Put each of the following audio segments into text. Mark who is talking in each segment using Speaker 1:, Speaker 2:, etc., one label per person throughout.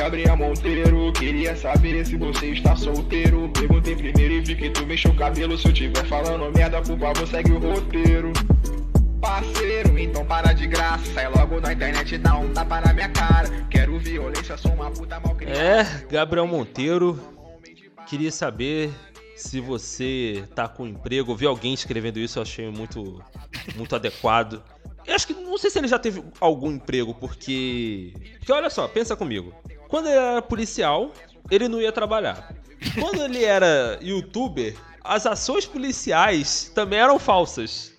Speaker 1: Gabriel Monteiro. Queria saber se você está solteiro. Perguntei primeiro e vi que tu mexeu o cabelo. Se eu tiver falando merda, por favor, segue o roteiro. Parceiro, então para de graça. Sai logo na internet e dá um tapa na minha cara. Quero violência, sou uma puta mal.
Speaker 2: É, Gabriel Monteiro. Queria saber se você tá com emprego. Eu vi alguém escrevendo isso, eu achei muito, muito adequado. Eu acho que não sei se ele já teve algum emprego, porque. Porque olha só, pensa comigo. Quando ele era policial, ele não ia trabalhar. Quando ele era youtuber, as ações policiais também eram falsas.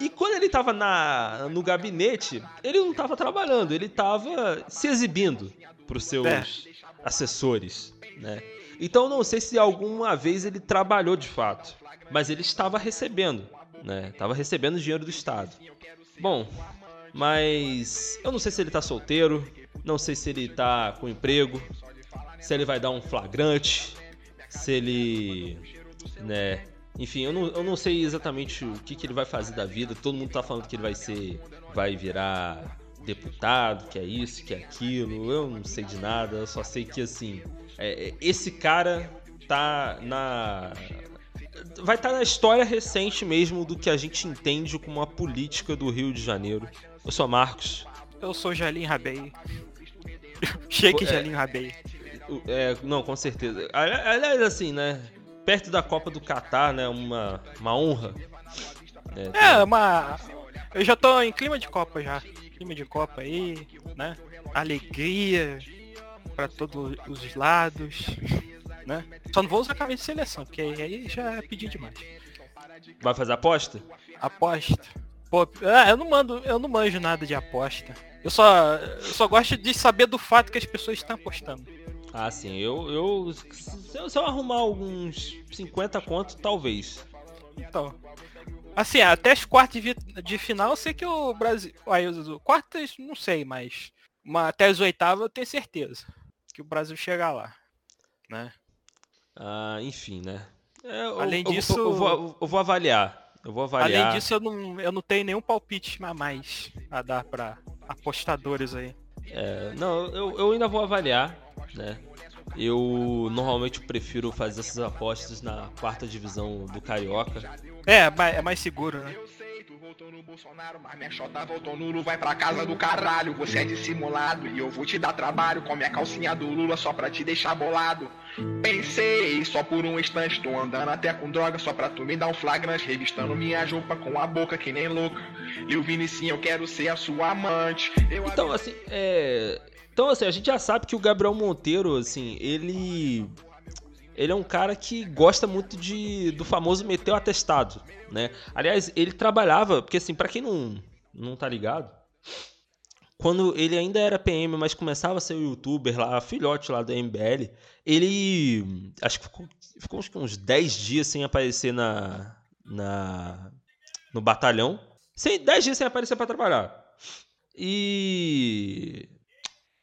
Speaker 2: E quando ele tava na, no gabinete, ele não tava trabalhando, ele tava se exibindo pros seus
Speaker 3: É.
Speaker 2: assessores, né? Então eu não sei se alguma vez ele trabalhou de fato, mas ele estava recebendo, né? Tava recebendo dinheiro do Estado. Bom, mas eu não sei se ele tá solteiro, não sei se ele tá com emprego, se ele vai dar um flagrante, se ele, né, enfim, eu não, eu não sei exatamente o que, que ele vai fazer da vida. Todo mundo tá falando que ele vai ser. Vai virar deputado, que é isso, que é aquilo. Eu não sei de nada, eu só sei que assim. é, é, esse cara tá na. Vai estar na história recente mesmo do que a gente entende como a política do Rio de Janeiro. Eu sou Marcos.
Speaker 3: Eu sou Jalim Rabei. Shake
Speaker 2: É.
Speaker 3: Jalim Rabei.
Speaker 2: É, não, com certeza. Ali- Aliás, assim, né? Perto da Copa do Catar, né? Uma, uma honra. ter-
Speaker 3: É, uma. Eu já tô em clima de Copa já. Clima de Copa aí, né? Alegria pra todos os lados, né? Só não vou usar camisa de seleção, porque aí já é pedir demais.
Speaker 2: Vai fazer aposta?
Speaker 3: Aposta. Pô, ah, eu não mando, eu não manjo nada de aposta. Eu só, eu só gosto de saber do fato que as pessoas estão apostando.
Speaker 2: Ah, sim. Eu, eu se, eu, se eu arrumar alguns 50 conto, talvez.
Speaker 3: Então. Assim, até as quartas de, de final eu sei que o Brasil. Aí, os- quartas, não sei, mas. Mas até as oitavas eu tenho certeza. Que o Brasil chega lá. Né?
Speaker 2: Ah, enfim, né? É,
Speaker 3: Além
Speaker 2: eu,
Speaker 3: disso-
Speaker 2: eu, eu vou, eu vou avaliar. Eu vou avaliar.
Speaker 3: Além disso, eu não, eu não tenho nenhum palpite a mais a dar pra apostadores aí.
Speaker 2: É, não, eu, eu ainda vou avaliar, né? Eu normalmente prefiro fazer essas apostas na quarta divisão do Carioca.
Speaker 3: É, é mais seguro, né?
Speaker 1: Eu sei, tu votou no Bolsonaro, mas minha chota voltou nulo, vai pra casa do caralho. Você é dissimulado e eu vou te dar trabalho com a minha calcinha do Lula só pra te deixar bolado. Pensei só por um instante, tô andando até com droga só pra tu me dar um flagrante, revistando minha roupa com a boca que nem louca. Lil Vinicinho, eu quero ser a sua amante. Eu
Speaker 2: Então, assim, é. Então, assim, a gente já sabe que o Gabriel Monteiro, assim, ele. Ele é um cara que gosta muito de do famoso meter o atestado, né? Aliás, ele trabalhava, porque assim, pra quem não, não tá ligado, quando ele ainda era PM, mas começava a ser um youtuber lá, filhote lá da MBL, ele acho que ficou, ficou uns 10 dias sem aparecer na, na no batalhão. Sem 10 dias sem aparecer pra trabalhar. E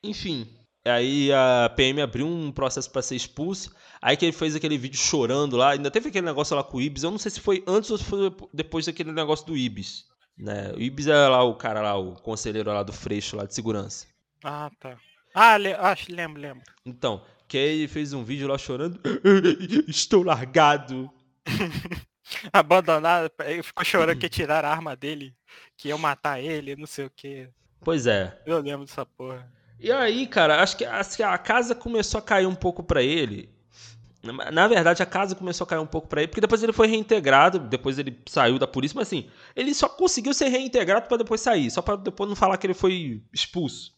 Speaker 2: enfim, aí a PM abriu um processo pra ser expulso. Aí que ele fez aquele vídeo chorando lá, ainda teve aquele negócio lá com o Ibis. Eu não sei se foi antes ou se foi depois daquele negócio do Ibis. Né? O Ibis é lá o cara lá, o conselheiro lá do Freixo lá de segurança.
Speaker 3: Ah, tá. Ah, le acho, lembro, lembro.
Speaker 2: Então, que aí ele fez um vídeo lá chorando. Estou largado.
Speaker 3: Abandonado, ele ficou chorando que tiraram a arma dele, que iam matar ele, não sei o que.
Speaker 2: Pois é.
Speaker 3: Eu lembro dessa porra.
Speaker 2: E aí, cara, acho que, que a casa começou a cair um pouco pra ele. Na- verdade, a casa começou a cair um pouco pra ele, porque depois ele foi reintegrado, depois ele saiu da polícia, mas assim, ele só conseguiu ser reintegrado pra depois sair, só pra depois não falar que ele foi expulso.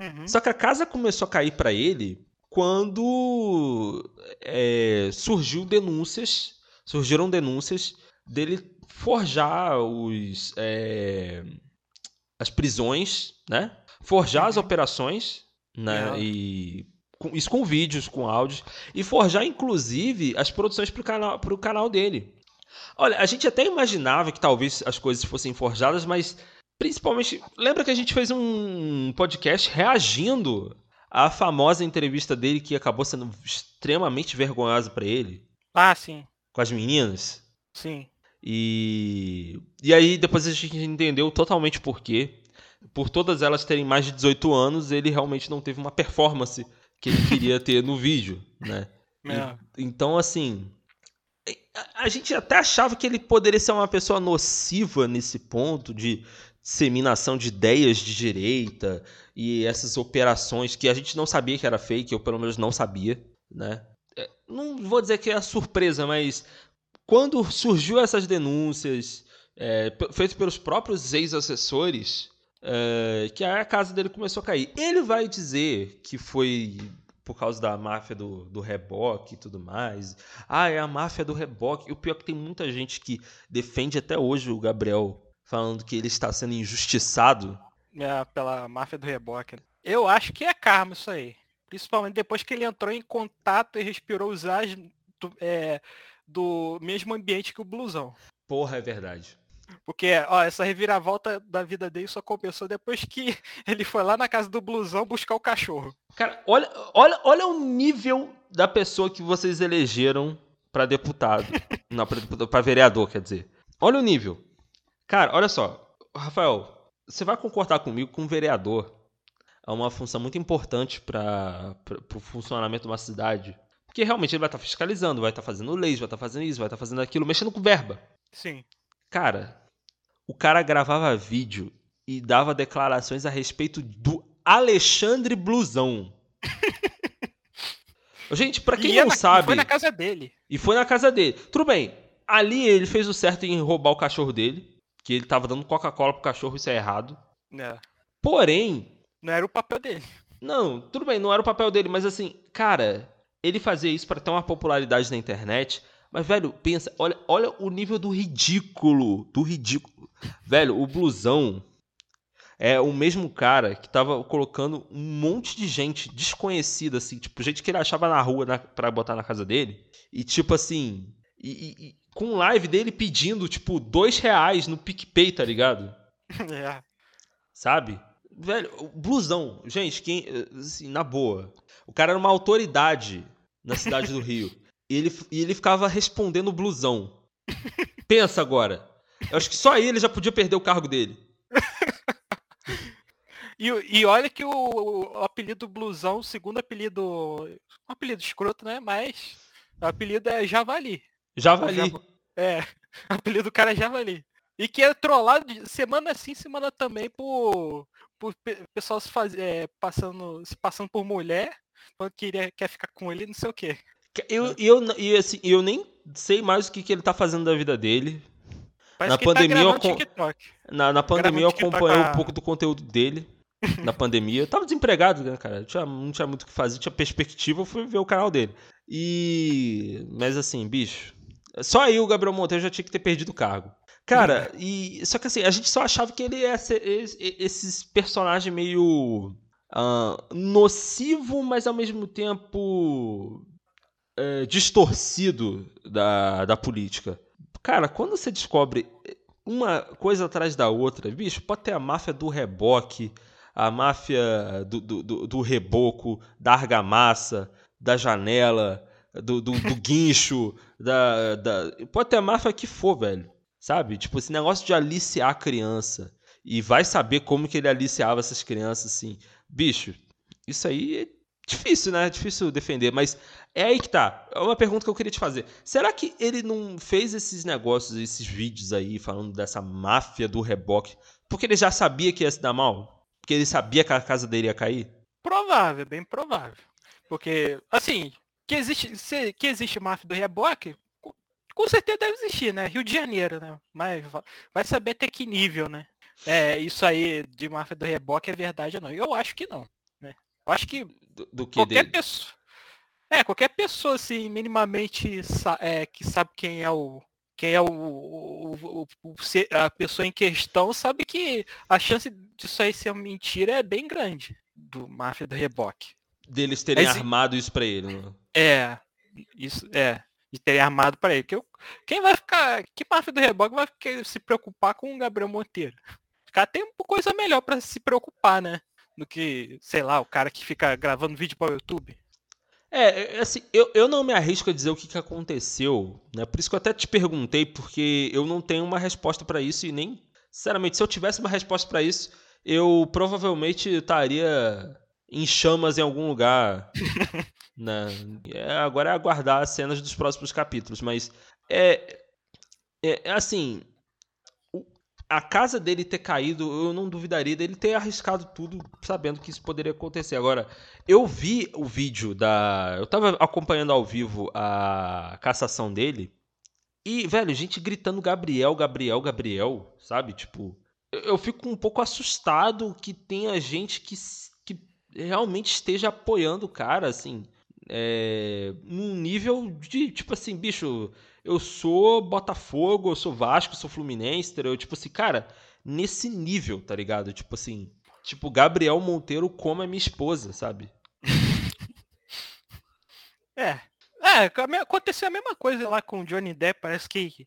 Speaker 3: Uhum.
Speaker 2: Só que a casa começou a cair pra ele quando é, surgiu denúncias, surgiram denúncias dele forjar os é, as prisões, né? Forjar as operações, né?
Speaker 3: É.
Speaker 2: E com- isso com vídeos, com áudios e forjar inclusive as produções pro canal pro canal dele. Olha, a gente até imaginava que talvez as coisas fossem forjadas, mas principalmente lembra que a gente fez um podcast reagindo à famosa entrevista dele que acabou sendo extremamente vergonhosa pra ele
Speaker 3: Ah, sim,
Speaker 2: com as meninas.
Speaker 3: sim.
Speaker 2: E, e aí depois a gente entendeu totalmente por quê. Por todas elas terem mais de 18 anos, ele realmente não teve uma performance que ele queria ter no vídeo, né?
Speaker 3: É.
Speaker 2: E- então, assim, a- gente até achava que ele poderia ser uma pessoa nociva nesse ponto de disseminação de ideias de direita e essas operações que a gente não sabia que era fake, eu pelo menos não sabia, né? É, Não vou dizer que é surpresa, mas quando surgiu essas denúncias é, feitas pelos próprios ex-assessores, é, que a casa dele começou a cair. Ele vai dizer que foi por causa da máfia do, do reboque e tudo mais. Ah, é a máfia do reboque. E o pior é que tem muita gente que defende até hoje o Gabriel, falando que ele está sendo injustiçado.
Speaker 3: É, pela máfia do reboque. Eu acho que é karma isso aí. Principalmente depois que ele entrou em contato e respirou os ares do, é, do mesmo ambiente que o blusão.
Speaker 2: Porra, é verdade.
Speaker 3: Porque, ó, essa reviravolta da vida dele só começou depois que ele foi lá na casa do blusão buscar o cachorro.
Speaker 2: Cara, olha, olha, olha o nível da pessoa que vocês elegeram pra deputado. Não, pra, deputado, pra vereador, quer dizer. Olha o nível. Cara, olha só. Rafael, você vai concordar comigo que um vereador é uma função muito importante para o funcionamento de uma cidade. Porque realmente ele vai estar fiscalizando, vai estar fazendo leis, vai estar fazendo isso, vai estar fazendo aquilo, mexendo com verba.
Speaker 3: Sim.
Speaker 2: Cara, o cara gravava vídeo e dava declarações a respeito do Alexandre Blusão. Gente, pra quem
Speaker 3: E
Speaker 2: não
Speaker 3: na-
Speaker 2: sabe.
Speaker 3: Foi na casa dele.
Speaker 2: E foi na casa dele. Tudo bem. Ali ele fez o certo em roubar o cachorro dele. Que ele tava dando Coca-Cola pro cachorro, isso é errado.
Speaker 3: É,
Speaker 2: Porém,
Speaker 3: não era o papel dele.
Speaker 2: não, tudo bem, não era o papel dele, mas assim, cara, ele fazia isso pra ter uma popularidade na internet. Mas, velho, pensa, olha, olha o nível do ridículo. Do ridículo. Velho, o blusão é o mesmo cara que tava colocando um monte de gente desconhecida, assim, tipo, gente que ele achava na rua na, pra botar na casa dele. E, tipo assim, e, e- com live dele pedindo, tipo, dois reais no PicPay, tá ligado?
Speaker 3: É.
Speaker 2: Sabe? Velho, o blusão, gente, quem, assim, na boa. O cara era uma autoridade na cidade do Rio. E ele, e ele ficava respondendo blusão. Pensa agora. Eu acho que só aí ele já podia perder o cargo dele.
Speaker 3: E, e olha que o, o apelido blusão, o segundo apelido. Um apelido escroto, né? Mas o apelido é Javali.
Speaker 2: Javali.
Speaker 3: Java- É, o apelido do cara é Javali. E que é trollado de semana sim, semana também por, por pe- pessoal se faz, é, passando, se passando por mulher, que queria, quer ficar com ele, não sei o quê.
Speaker 2: Eu, e eu, e assim, eu nem sei mais o que, que ele tá fazendo da vida dele.
Speaker 3: Parece
Speaker 2: Na
Speaker 3: que ele
Speaker 2: pandemia
Speaker 3: tá
Speaker 2: acom-. Na, na pandemia eu acompanhei um pouco do conteúdo dele. Na pandemia. Eu tava desempregado, né, cara? Tinha, não tinha muito o que fazer, tinha perspectiva, eu fui ver o canal dele. E. Mas assim, bicho. Só aí o Gabriel Monteiro já tinha que ter perdido o cargo. Cara, e. Só que assim, a gente só achava que ele ia ser esse- esses personagens meio. ah, nocivo, mas ao mesmo tempo. É, distorcido da, da política. Cara, quando você descobre uma coisa atrás da outra, bicho, pode ter a máfia do reboque, a máfia do, do, do, do reboco, da argamassa, da janela, do, do, do guincho, da, da. Pode ter a máfia que for, velho. Sabe? Tipo, esse negócio de aliciar a criança. E vai saber como que ele aliciava essas crianças, assim. Bicho, isso aí é difícil, né? Difícil defender, mas é aí que tá. É uma pergunta que eu queria te fazer. Será que ele não fez esses negócios, esses vídeos aí, falando dessa máfia do reboque, porque ele já sabia que ia se dar mal? Porque ele sabia que a casa dele ia cair?
Speaker 3: Provável, bem provável. Porque, assim, que existe, que existe máfia do reboque, com- certeza deve existir, né? Rio de Janeiro, né? Mas va- vai saber até que nível, né? É, isso aí de máfia do reboque é verdade ou não? Eu acho que não, né? Eu acho que
Speaker 2: Do, do que
Speaker 3: qualquer
Speaker 2: dele?
Speaker 3: pessoa. É, qualquer pessoa, assim, minimamente é, que sabe quem é o. Quem é o, o- o- a pessoa em questão sabe que a chance disso aí ser uma mentira é bem grande do máfia do reboque.
Speaker 2: Deles terem
Speaker 3: Mas-
Speaker 2: armado isso pra ele. Né?
Speaker 3: É, isso é. De ter armado para ele. Que eu- quem vai ficar. Que máfia do reboque vai ficar- se preocupar com o Gabriel Monteiro? O cara tem coisa melhor para se preocupar, né? Do que, sei lá, o cara que fica gravando vídeo para o YouTube.
Speaker 2: É, é, assim, eu, eu não me arrisco a dizer o que, que aconteceu, né? Por isso que eu até te perguntei, porque eu não tenho uma resposta pra isso e nem, sinceramente, se eu tivesse uma resposta pra isso, eu provavelmente estaria em chamas em algum lugar. né? É, agora é aguardar as cenas dos próximos capítulos, mas é, é, é assim, a casa dele ter caído, eu não duvidaria dele ter arriscado tudo sabendo que isso poderia acontecer. Agora, eu vi o vídeo da. Eu tava acompanhando ao vivo a cassação dele. E, velho, gente gritando Gabriel, Gabriel, Gabriel, sabe? Tipo, eu, fico um pouco assustado que tenha gente que, que realmente esteja apoiando o cara, assim. É, num nível de, tipo assim, bicho, eu sou Botafogo, eu sou Vasco, eu sou Fluminense, entendeu? Tipo assim, cara, nesse nível, tá ligado? Tipo assim, tipo, Gabriel Monteiro como é minha esposa, sabe?
Speaker 3: é. É, aconteceu a mesma coisa lá com o Johnny Depp, parece que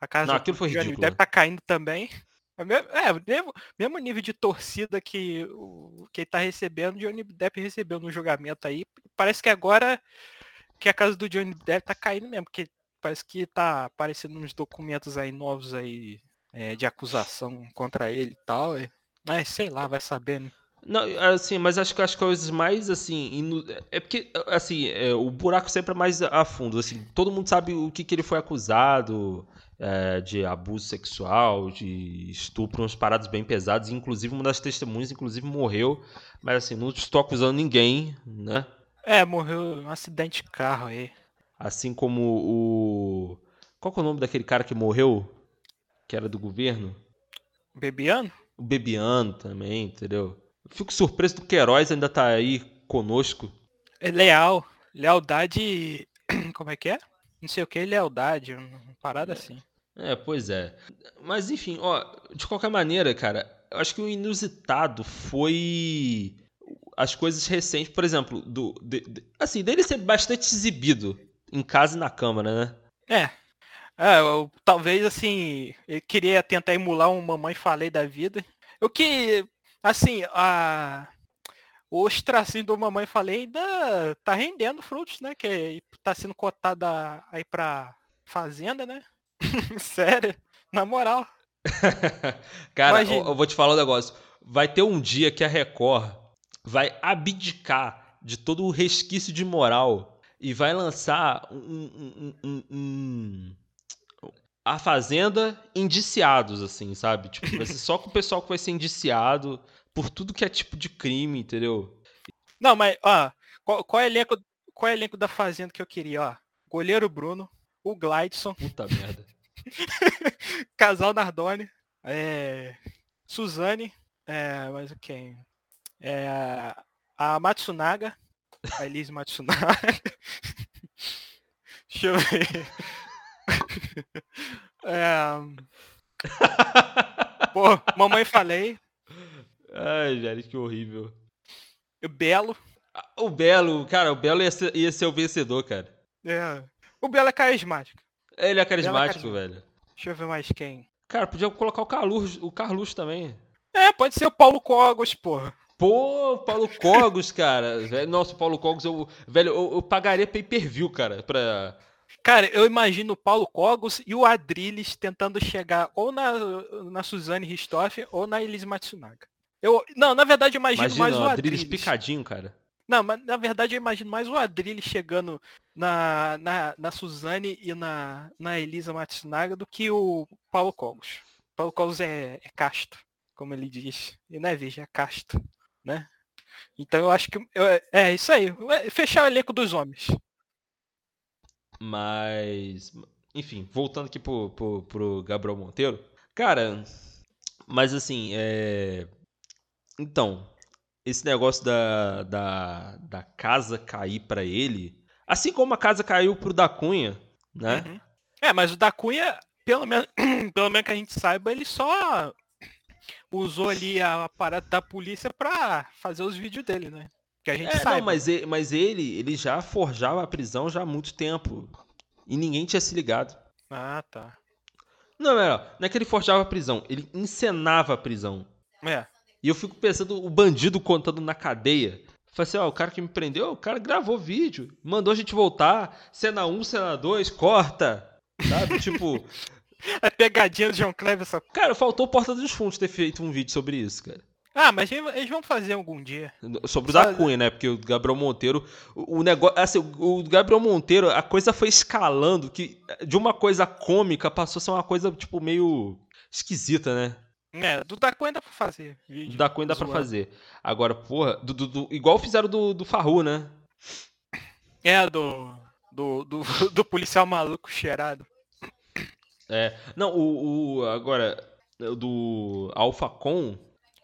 Speaker 3: a casa
Speaker 2: Não, aquilo foi
Speaker 3: Johnny
Speaker 2: ridículo.
Speaker 3: Depp tá caindo também. É, mesmo, mesmo nível de torcida que o que ele tá recebendo, Johnny Depp recebeu no julgamento aí. Parece que agora que a casa do Johnny Depp tá caindo mesmo, porque parece que tá aparecendo uns documentos aí novos aí é, de acusação contra ele e tal. Mas sei lá, vai saber, né?
Speaker 2: Não, assim, mas acho que as coisas mais assim. Inu... É porque, assim, é, o buraco sempre é mais a fundo. Assim, todo mundo sabe o que, que ele foi acusado é, de abuso sexual, de estupro, uns parados bem pesados. Inclusive, uma das testemunhas, inclusive, morreu. Mas assim, não estou acusando ninguém, né?
Speaker 3: É, morreu um acidente de carro aí.
Speaker 2: Assim como o. Qual que é o nome daquele cara que morreu? Que era do governo?
Speaker 3: Bebiano?
Speaker 2: O Bebiano também, entendeu? Eu fico surpreso do Queiroz ainda tá aí conosco.
Speaker 3: É leal. Lealdade. Como é que é? Não sei o que, lealdade. Uma parada
Speaker 2: é.
Speaker 3: assim.
Speaker 2: É, pois é. Mas enfim, ó, de qualquer maneira, cara, eu acho que o inusitado foi as coisas recentes, por exemplo, do, de, de, assim, dele ser bastante exibido em casa e na câmara, né?
Speaker 3: É. É, eu, talvez assim, ele queria tentar emular um Mamãe Falei da vida. O que, assim, a, o ostracinho do Mamãe Falei ainda tá rendendo frutos, né? Que tá sendo cotada aí pra Fazenda, né? Sério, na moral.
Speaker 2: Cara, eu, eu vou te falar um negócio. Vai ter um dia que a Record vai abdicar de todo o resquício de moral e vai lançar um, um, um, a Fazenda indiciados, assim, sabe? Tipo, vai ser só com o pessoal que vai ser indiciado por tudo que é tipo de crime, entendeu?
Speaker 3: Não, mas, ó, qual, qual, é, elenco, qual é o elenco da Fazenda que eu queria, ó? Goleiro Bruno, o Glideson.
Speaker 2: Puta merda.
Speaker 3: Casal Nardoni, é, Suzane, é, mas quem? É, a Matsunaga, a Elise Matsunaga. Deixa eu ver. É... Pô, mamãe falei.
Speaker 2: Ai, velho, que horrível.
Speaker 3: O Belo.
Speaker 2: O Belo, cara, o Belo ia ser, ia ser o vencedor, cara.
Speaker 3: É. O Belo é carismático.
Speaker 2: Ele é carismático, é carismático. velho.
Speaker 3: Deixa eu ver mais quem.
Speaker 2: Cara, podia colocar o Carlos, o Carlos também.
Speaker 3: É, pode ser o Paulo Cogos, porra.
Speaker 2: Pô, Paulo Cogos, cara. Nossa, Paulo Cogos, eu, velho, eu, eu pagaria pay per view, cara, pra.
Speaker 3: Cara, eu imagino o Paulo Cogos e o Adrilles tentando chegar ou na, na Suzane Ristoff ou na Elise Matsunaga. Eu, não, na verdade eu imagino Imagina, mais o Adrilles. Adrilles
Speaker 2: picadinho, cara.
Speaker 3: Não, mas na verdade eu imagino mais o Adrilles chegando na, na, na Suzane e na, na Elisa Matsunaga do que o Paulo Cogos. Paulo Cogos é, é casto, como ele diz. E não é veja, é casto né? Então eu acho que eu, é isso aí, fechar o elenco dos homens.
Speaker 2: Mas, enfim, voltando aqui pro, pro, pro Gabriel Monteiro, cara, mas assim, é... então, esse negócio da, da, da casa cair para ele, assim como a casa caiu pro da Cunha, né? Uhum.
Speaker 3: É, mas o da Cunha, pelo menos, pelo menos que a gente saiba, ele só usou ali a parada da polícia pra fazer os vídeos dele, né? Que a gente é, sabe.
Speaker 2: Não, mas, ele, mas ele, ele já forjava a prisão já há muito tempo. E ninguém tinha se ligado.
Speaker 3: Ah, tá.
Speaker 2: Não, não, não é que ele forjava a prisão, ele encenava a prisão.
Speaker 3: É.
Speaker 2: E eu fico pensando, o bandido contando na cadeia. Falei assim, ó, o cara que me prendeu, o cara gravou vídeo, mandou a gente voltar, cena 1, cena 2, corta. Sabe? tipo,
Speaker 3: a pegadinha do João Kleber só.
Speaker 2: Cara, faltou Porta dos Fundos ter feito um vídeo sobre isso, cara.
Speaker 3: Ah, mas eles vão fazer algum dia.
Speaker 2: Sobre o da Cunha, né? Porque o Gabriel Monteiro. O, o negócio. Assim, o Gabriel Monteiro, a coisa foi escalando que de uma coisa cômica passou a ser uma coisa, tipo, meio esquisita, né?
Speaker 3: É, do da Cunha dá pra fazer.
Speaker 2: Do da Cunha dá pra fazer. Agora, porra, do, do, do, igual fizeram do, do Farru, né?
Speaker 3: É, do, do, do, do policial maluco cheirado.
Speaker 2: É. Não, o. o agora, do Alpha Con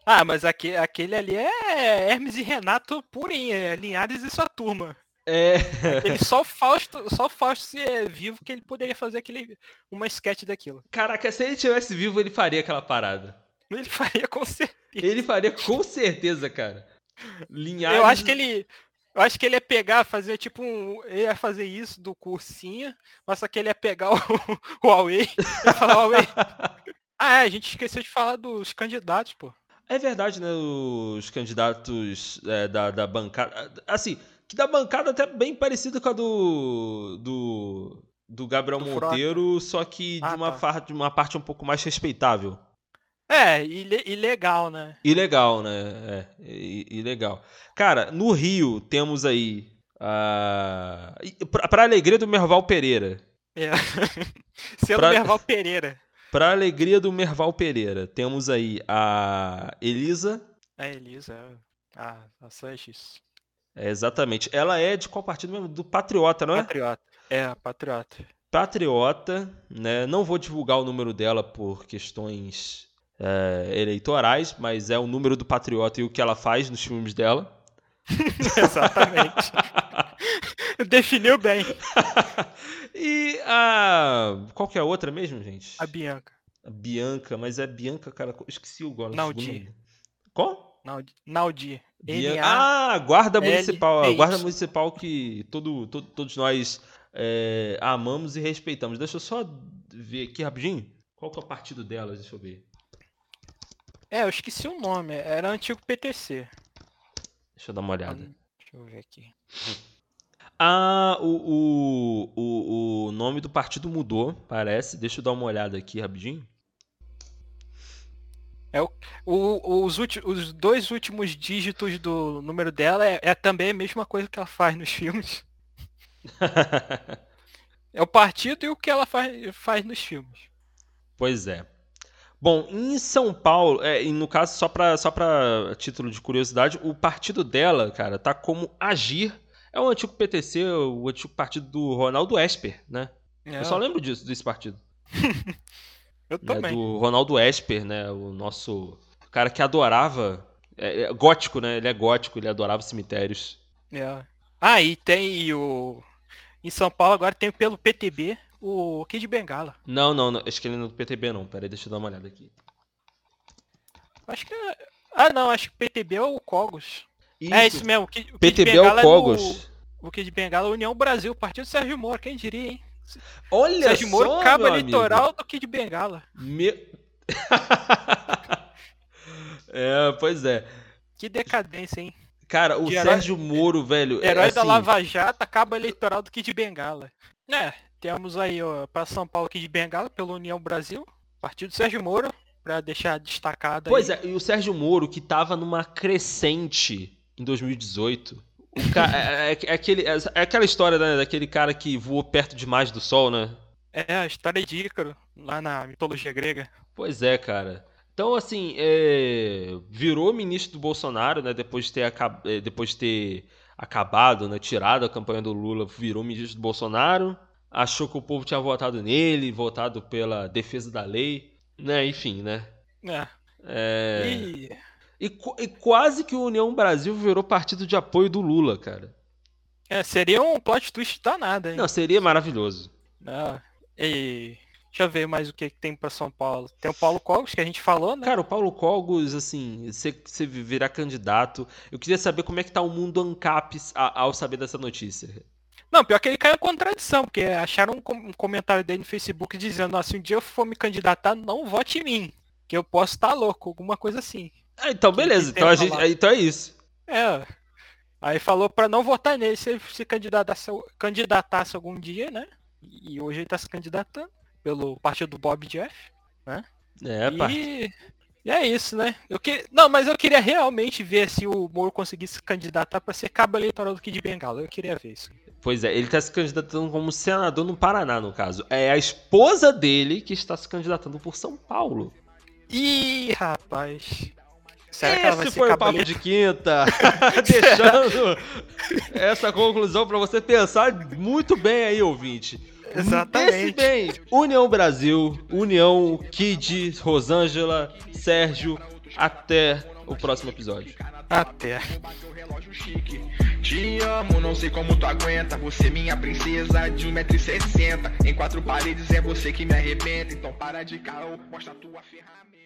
Speaker 3: ah, mas aquele, aquele ali é Hermes e Renato purinho, é Linhares e sua turma.
Speaker 2: É.
Speaker 3: Ele só o Fausto, só o Fausto se é vivo que ele poderia fazer aquele uma sketch daquilo.
Speaker 2: Caraca, se ele tivesse vivo, ele faria aquela parada.
Speaker 3: Ele faria com certeza.
Speaker 2: Ele faria com certeza, cara.
Speaker 3: Linhares. Eu acho que ele eu acho que ele ia pegar, fazer tipo um. Ele ia fazer isso do cursinho, mas só que ele ia pegar o, o Huawei e falar Huawei. Ah, é, a gente esqueceu de falar dos candidatos, pô.
Speaker 2: É verdade, né? Os candidatos é, da, da bancada. Assim, que da bancada até bem parecida com a do. do, do Gabriel do Monteiro, Frota. só que de, ah, uma tá. de uma parte um pouco mais respeitável.
Speaker 3: É, ilegal, né?
Speaker 2: Ilegal, né? É, ilegal. Cara, no Rio temos aí. Uh, pra, alegria do Merval Pereira.
Speaker 3: É. Sendo pra... Merval Pereira.
Speaker 2: Para alegria do Merval Pereira, temos aí a Elisa.
Speaker 3: A Elisa, a, a Sanches.
Speaker 2: É, exatamente. Ela é de qual partido mesmo? Do Patriota, não é?
Speaker 3: Patriota. É, Patriota.
Speaker 2: Patriota, né? Não vou divulgar o número dela por questões é, eleitorais, mas é o número do Patriota e o que ela faz nos filmes dela.
Speaker 3: Exatamente. Definiu bem.
Speaker 2: e a. Qual que é a outra mesmo, gente?
Speaker 3: A Bianca.
Speaker 2: A Bianca, mas é Bianca, cara. Esqueci o gol.
Speaker 3: Naudi.
Speaker 2: Qual?
Speaker 3: Naudi.
Speaker 2: Bianca... Ah, guarda municipal. A guarda municipal que todo, todo, todos nós é, amamos e respeitamos. Deixa eu só ver aqui rapidinho. Qual que é o partido dela? Deixa eu ver.
Speaker 3: É, eu esqueci o nome. Era antigo PTC.
Speaker 2: Deixa eu dar uma olhada.
Speaker 3: Deixa eu ver aqui.
Speaker 2: Ah, o, o, o, o nome do partido mudou, parece. Deixa eu dar uma olhada aqui rapidinho.
Speaker 3: É o, o, os, os dois últimos dígitos do número dela é, é, também a mesma coisa que ela faz nos filmes. é o partido e o que ela faz, faz nos filmes.
Speaker 2: Pois é. Bom, em São Paulo, é, e no caso, só para só pra título de curiosidade, o partido dela, cara, tá como Agir é o antigo PTC, o antigo partido do Ronaldo Esper, né? É. Eu só lembro disso, desse partido.
Speaker 3: Eu né, também.
Speaker 2: do Ronaldo Esper, né? O nosso cara que adorava. É, é, gótico, né? Ele é gótico, ele adorava cemitérios.
Speaker 3: É. Ah, e tem o. Em São Paulo agora tem pelo PTB o Kid Bengala.
Speaker 2: Não, não, não, acho que ele não é do PTB não. Pera aí, deixa eu dar uma olhada aqui.
Speaker 3: Acho que. É, ah não, acho que o PTB é o Cogos. Isso. É isso mesmo. O Kid,
Speaker 2: o PTB é o Cogos. É
Speaker 3: do, o Kid Bengala, União Brasil, Partido Sérgio Moro, quem diria, hein?
Speaker 2: Olha
Speaker 3: Sérgio
Speaker 2: só,
Speaker 3: Moro, cabo eleitoral amigo. do Kid Bengala.
Speaker 2: Meu... é, pois é.
Speaker 3: Que decadência, hein?
Speaker 2: Cara, o Sérgio Moro, velho.
Speaker 3: É herói é assim... da Lava Jato, cabo eleitoral do Kid Bengala. É, temos aí, ó, para São Paulo Kid Bengala, pela União Brasil, Partido Sérgio Moro, para deixar destacado
Speaker 2: Pois
Speaker 3: aí.
Speaker 2: é, e o Sérgio Moro, que tava numa crescente em 2018. O ca... é, é, é, aquele, é, é, aquela história né, daquele cara que voou perto demais do sol, né?
Speaker 3: É, a história de Ícaro, lá na mitologia grega.
Speaker 2: Pois é, cara. Então, assim, é... virou ministro do Bolsonaro, né? Depois de ter, acab... É, depois de ter acabado, né? Tirado a campanha do Lula, virou ministro do Bolsonaro. Achou que o povo tinha votado nele, votado pela defesa da lei, né? Enfim, né?
Speaker 3: É.
Speaker 2: é... E e, e, quase que o União Brasil virou partido de apoio do Lula, cara.
Speaker 3: É, seria um plot twist danado, hein?
Speaker 2: Não, seria maravilhoso.
Speaker 3: Ah, e... Deixa eu ver mais o que, que tem para São Paulo. Tem o Paulo Cogos, que a gente falou, né?
Speaker 2: Cara, o Paulo Cogos, assim, você, você virar candidato. Eu queria saber como é que tá o mundo ANCAP ao saber dessa notícia.
Speaker 3: Não, pior que ele caiu em contradição, porque acharam um comentário dele no Facebook dizendo, assim, um dia eu for me candidatar, não vote em mim. Que eu posso estar tá louco, alguma coisa assim.
Speaker 2: Ah, então beleza, então, a gente, então é isso.
Speaker 3: É. Aí falou para não votar nele se ele se candidatasse, candidatasse algum dia, né? E hoje ele tá se candidatando pelo partido do Bob Jeff, né?
Speaker 2: É,
Speaker 3: e, E é isso, né? Eu que... Não, mas eu queria realmente ver se o Moro conseguisse se candidatar para ser cabo eleitoral do Kid Bengala. Eu queria ver isso.
Speaker 2: Pois é, ele está se candidatando como senador no Paraná, no caso. É a esposa dele que está se candidatando por São Paulo.
Speaker 3: Ih, rapaz.
Speaker 2: Será Esse foi o papo de quinta, deixando essa conclusão para você pensar muito bem aí, ouvinte.
Speaker 3: Exatamente.
Speaker 2: bem. União Brasil, União Kid, Rosângela, Sérgio. Até o próximo episódio.
Speaker 3: Até.
Speaker 1: Te amo, não sei como tu aguenta. Você, minha princesa de 1,60m. Em quatro paredes é você que me arrebenta. Então para de caô, mostra tua ferramenta.